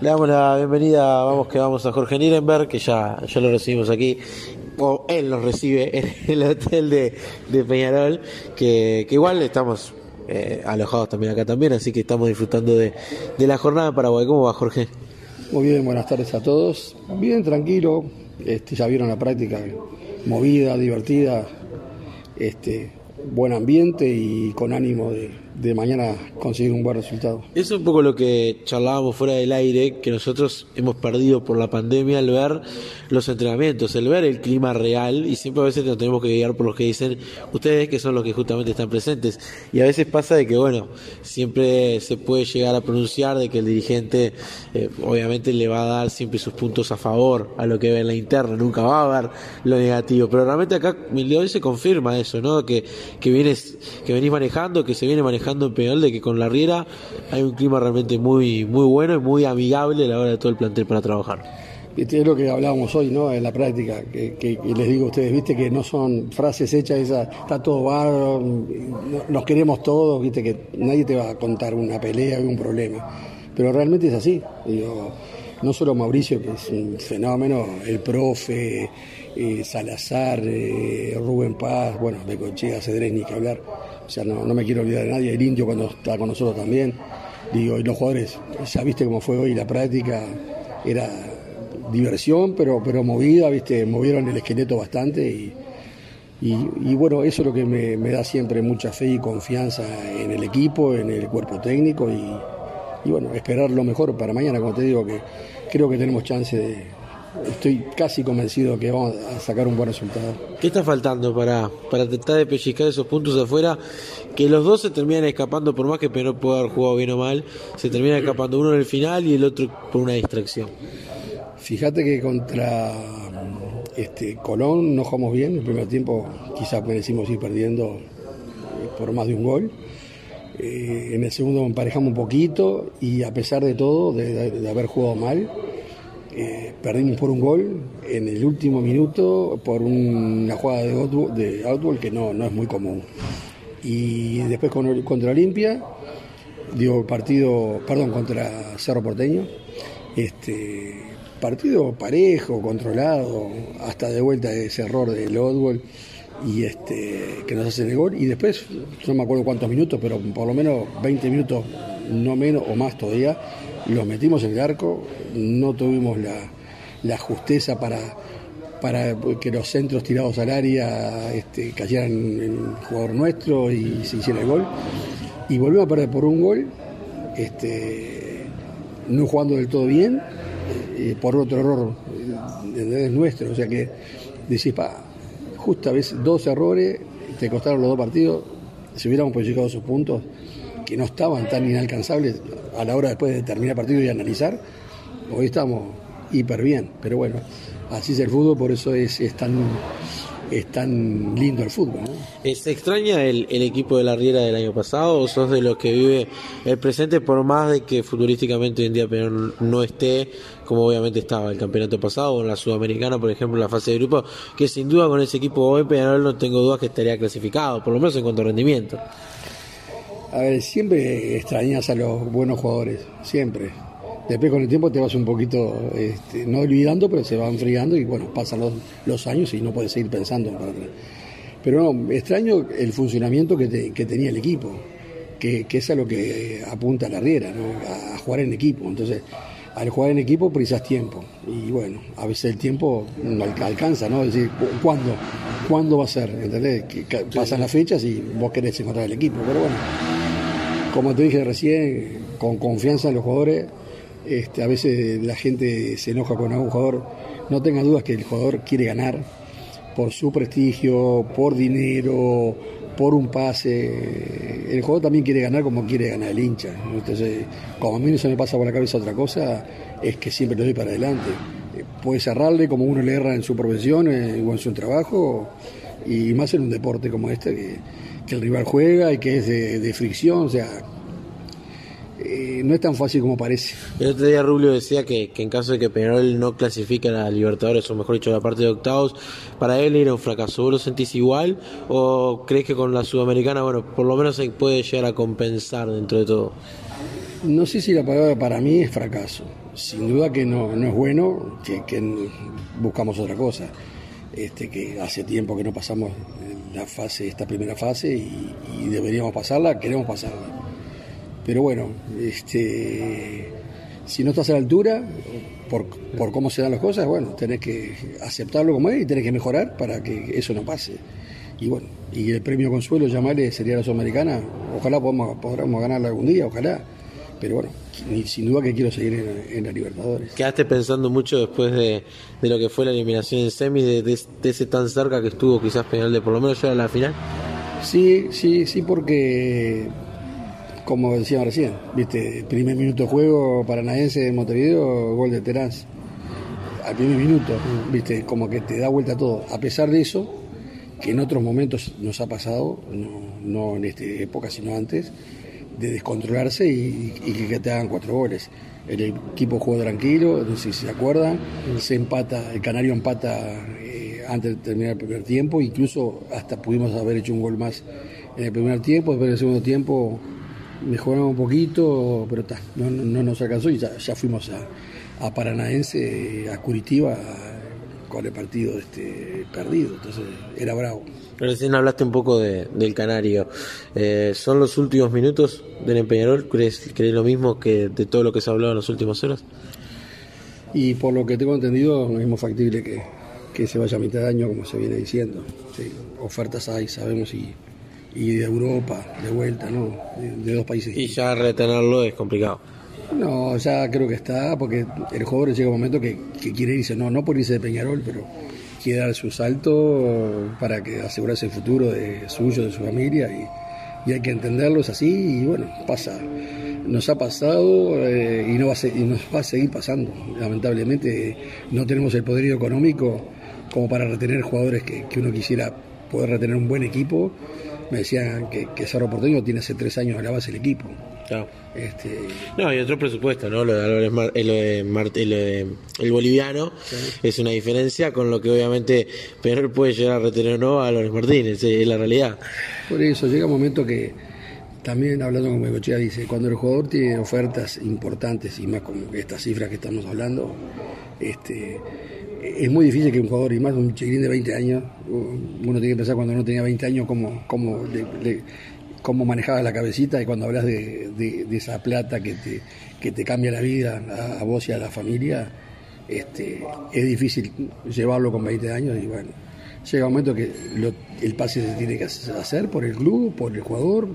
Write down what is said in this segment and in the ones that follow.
Le damos la bienvenida, vamos que vamos a Jorge Nierenberg, que ya, ya lo recibimos aquí, o él nos recibe en el hotel de, de Peñarol, que, que igual estamos eh, alojados también acá también, así que estamos disfrutando de, de la jornada en Paraguay. ¿Cómo va Jorge? Muy bien, buenas tardes a todos. Bien, tranquilo, este, ya vieron la práctica, movida, divertida, este, buen ambiente y con ánimo de, de mañana conseguir un buen resultado. Es un poco lo que charlábamos fuera del aire, que nosotros hemos perdido por la pandemia al ver los entrenamientos, el ver el clima real y siempre a veces nos tenemos que guiar por los que dicen ustedes que son los que justamente están presentes. Y a veces pasa de que, bueno, siempre se puede llegar a pronunciar de que el dirigente eh, obviamente le va a dar siempre sus puntos a favor a lo que ve en la interna, nunca va a ver lo negativo. Pero realmente acá hoy se confirma eso, ¿no? Que, que, vienes, que venís manejando, que se viene manejando en Peñol de que con la Riera hay un clima realmente muy, muy bueno y muy amigable a la hora de todo el plantel para trabajar. Viste, es lo que hablábamos hoy, ¿no? En la práctica, que, les digo a ustedes, viste, que no son frases hechas, esa, está todo bárbaro, nos queremos todos, viste, que nadie te va a contar una pelea o un problema. Pero realmente es así. Digo, no solo Mauricio, que es un fenómeno, el profe, eh, Salazar, eh, Rubén Paz, bueno, Becochea, Cedrés, ni que hablar. O sea, no, no, me quiero olvidar de nadie, el indio cuando está con nosotros también. Digo, y los jugadores, ya viste cómo fue hoy la práctica, era diversión, pero, pero movida, viste, movieron el esqueleto bastante y, y, bueno, eso es lo que me, me, da siempre mucha fe y confianza en el equipo, en el cuerpo técnico y, y bueno, esperar lo mejor para mañana, como te digo, que creo que tenemos chance de, estoy casi convencido que vamos a sacar un buen resultado. ¿Qué está faltando para, para tratar de pellizcar esos puntos afuera? Que los dos se terminan escapando, por más que Pedro pueda haber jugado bien o mal, se termina escapando uno en el final y el otro por una distracción. Fíjate que contra este, Colón no jugamos bien, el primer tiempo quizás merecimos ir perdiendo por más de un gol. Eh, en el segundo emparejamos un poquito y a pesar de todo, de, de, de haber jugado mal, eh, perdimos por un gol en el último minuto por una jugada de outball, que no, no, es muy común. Y después con, contra Olimpia, digo, partido, perdón, contra Cerro Porteño, este, partido parejo, controlado, hasta de vuelta ese error del outball y este que nos hacen el gol y después no me acuerdo cuántos minutos pero por lo menos 20 minutos no menos o más todavía los metimos en el arco, no tuvimos la, la justeza para, para que los centros tirados al área este, cayeran en el jugador nuestro y se hiciera el gol. Y volvimos a perder por un gol, este, no jugando del todo bien, eh, por otro error nuestro. O sea que decís, pa, justo a veces dos errores te costaron los dos partidos, si hubiéramos llegado esos puntos que no estaban tan inalcanzables, a la hora después de terminar el partido y analizar, hoy estamos hiper bien. Pero bueno, así es el fútbol, por eso es, tan es tan lindo el fútbol. ¿no? ¿Se extraña el, equipo de la Riera del año pasado o sos de los que vive el presente por más de que futbolísticamente hoy en día no esté como obviamente estaba el campeonato pasado o en la Sudamericana, por ejemplo, en la fase de grupo, que sin duda con ese equipo hoy Peñarol no tengo dudas que estaría clasificado, por lo menos en cuanto a rendimiento? A ver, siempre extrañas a los buenos jugadores, siempre. Después con el tiempo te vas un poquito, este, no olvidando, pero se va enfriando y bueno, pasan los, los años y no puedes seguir pensando para atrás. Pero no, extraño el funcionamiento que, te, que tenía el equipo, que, que, es a lo que apunta la Riera, ¿no? a, a, jugar en equipo. Entonces, al jugar en equipo prisas tiempo. Y bueno, a veces el tiempo no alcanza, ¿no? Es decir, ¿cuándo? ¿Cuándo va a ser? ¿Entendés? Que pasan las fechas y vos querés encontrar el equipo. Pero bueno, como te dije recién, con confianza en los jugadores, este, a veces la gente se enoja con algún jugador. No tenga dudas que el jugador quiere ganar por su prestigio, por dinero, por un pase. El jugador también quiere ganar como quiere ganar el hincha. Entonces, como a mí no se me pasa por la cabeza otra cosa, es que siempre le doy para adelante. Puede cerrarle como uno le erra en su profesión eh, o en su trabajo, y más en un deporte como este, que el rival juega y que es de, de fricción, o sea, eh, no es tan fácil como parece. El otro día Rubio decía que, que en caso de que Peñarol no clasifique a la Libertadores, o mejor dicho, la parte de octavos, para él era un fracaso. ¿Vos lo sentís igual o crees que con la Sudamericana, bueno, por lo menos se puede llegar a compensar dentro de todo? No sé si la palabra para mí es fracaso. sin duda que no, no es bueno, que, que buscamos otra cosa. Este, que hace tiempo que no pasamos la fase, esta primera fase y, deberíamos pasarla, queremos pasarla. Pero bueno, este, si no estás a la altura, por, por, cómo se dan las cosas, bueno, tenés que aceptarlo como es y tenés que mejorar para que eso no pase. Y bueno, y el premio consuelo, llamarle, sería la Sudamericana, ojalá podamos, podamos ganarla algún día, ojalá. Pero bueno, sin duda que quiero seguir en, la Libertadores. Quedaste pensando mucho después de, de, lo que fue la eliminación en semi, de, de, ese tan cerca que estuvo quizás penal de por lo menos llegar a la final. Sí, sí, sí, porque como decía recién, viste, primer minuto de juego paranaense de Montevideo, gol de Terán. Al primer minuto, viste, como que te da vuelta todo. A pesar de eso, que en otros momentos nos ha pasado, no, en esta época, sino antes, de descontrolarse y, que te hagan cuatro goles. El equipo jugó tranquilo, no sé si se acuerdan, se empata, el Canario empata eh, antes de terminar el primer tiempo, incluso hasta pudimos haber hecho un gol más en el primer tiempo, después en el segundo tiempo mejoramos un poquito, pero no, no, nos alcanzó y ya, fuimos a, a, Paranaense, a Curitiba, con el partido este perdido, entonces era bravo. Recién hablaste un poco de, del Canario. Eh, ¿Son los últimos minutos del Empeñador? ¿Crees, ¿Crees lo mismo que de todo lo que se ha hablado en las últimas horas? Y por lo que tengo entendido, lo mismo factible que, que se vaya a mitad de año, como se viene diciendo. ofertas hay, sabemos, y y de Europa, de vuelta, ¿no? De, dos países. Y ya retenerlo es complicado. No, ya creo que está, porque el jugador llega un momento que, quiere irse, no, no por irse de Peñarol, pero quiere dar su salto para que asegurarse el futuro de suyo, de su familia, y, hay que entenderlo, es así, y bueno, pasa. Nos ha pasado eh, y, no va a y nos va a seguir pasando. Lamentablemente no tenemos el poderío económico como para retener jugadores que, que uno quisiera poder retener un buen equipo me decían que, que Cerro Porteño tiene hace tres años a la base el equipo. Claro. Este... No, hay otro presupuesto, ¿no? Lo de el, boliviano es una diferencia con lo que obviamente Perú puede llegar a retener no a Álvarez Martínez, es la realidad. Por eso llega un momento que también hablando con Megochea dice, cuando el jugador tiene ofertas importantes y más como estas cifras que estamos hablando, este es muy difícil que un jugador, y más un chiquirín de 20 años, uno tiene que pensar cuando no tenía 20 años cómo, cómo, cómo manejaba la cabecita y cuando hablas de, esa plata que te, que te cambia la vida a, vos y a la familia, este, es difícil llevarlo con 20 años y bueno, llega un momento que el pase se tiene que hacer por el club, por el jugador.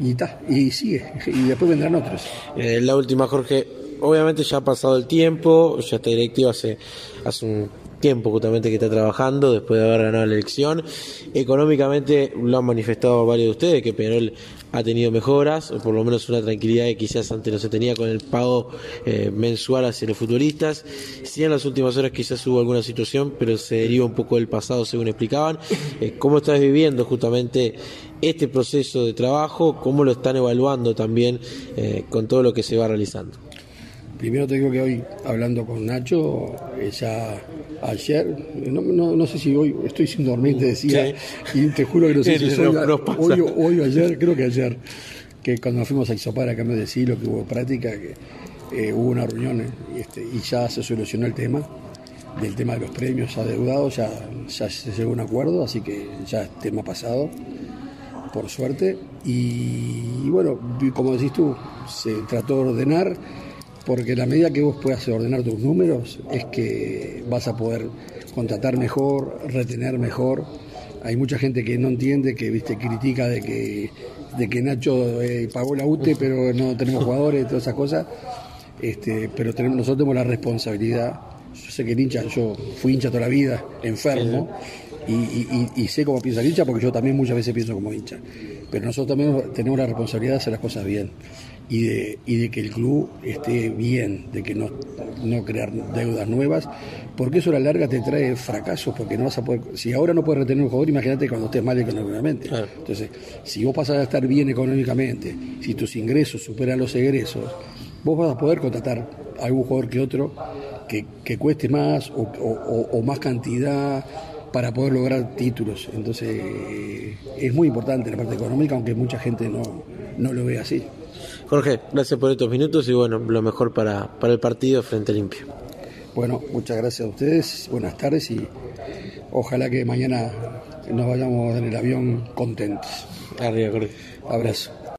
Y, y sigue, y después vendrán otros. Eh, la última, Jorge, obviamente ya ha pasado el tiempo, ya está directivo hace, hace un tiempo justamente que está trabajando después de haber ganado la elección. Económicamente lo han manifestado varios de ustedes que Peñarol ha tenido mejoras, o por lo menos una tranquilidad que quizás antes no se tenía con el pago eh, mensual hacia los futbolistas. Sí, en las últimas horas quizás hubo alguna situación, pero se deriva un poco del pasado, según explicaban. Eh, ¿Cómo estás viviendo justamente este proceso de trabajo? ¿Cómo lo están evaluando también eh, con todo lo que se va realizando? Primero te digo que hoy, hablando con Nacho, ya ayer, no, sé si hoy estoy sin dormir, te decía, y te juro que no sé si hoy, hoy, o ayer, creo que ayer, que cuando nos fuimos a Isopar a cambio de siglo, que hubo práctica, que eh, hubo una reunión este, y ya se solucionó el tema del tema de los premios adeudados, ya, ya se llegó a un acuerdo, así que ya es tema pasado, por suerte. Y, bueno, como decís tú, se trató de ordenar porque la medida que vos puedas ordenar tus números es que vas a poder contratar mejor, retener mejor. Hay mucha gente que no entiende, que viste critica de que, de que Nacho eh, pagó la UTE, pero no tenemos jugadores, todas esas cosas. Este, pero tenemos, nosotros tenemos la responsabilidad. Yo sé que el hincha, yo fui hincha toda la vida, enfermo, y, y sé cómo piensa el hincha, porque yo también muchas veces pienso como hincha. Pero nosotros también tenemos la responsabilidad de hacer las cosas bien y de, y de que el club esté bien, de que no, no crear deudas nuevas, porque eso a la larga te trae fracasos, porque no vas a poder, si ahora no puedes retener un jugador, imagínate cuando estés mal económicamente. Entonces, si vos pasas a estar bien económicamente, si tus ingresos superan los egresos, vos vas a poder contratar a algún jugador que otro que, que cueste más o, o más cantidad para poder lograr títulos. Entonces, es muy importante la parte económica, aunque mucha gente no, no lo ve así. Jorge, gracias por estos minutos y bueno, lo mejor para, para el partido frente Limpio. Bueno, muchas gracias a ustedes, buenas tardes y ojalá que mañana nos vayamos en el avión contentos. Arriba, Jorge. Abrazo.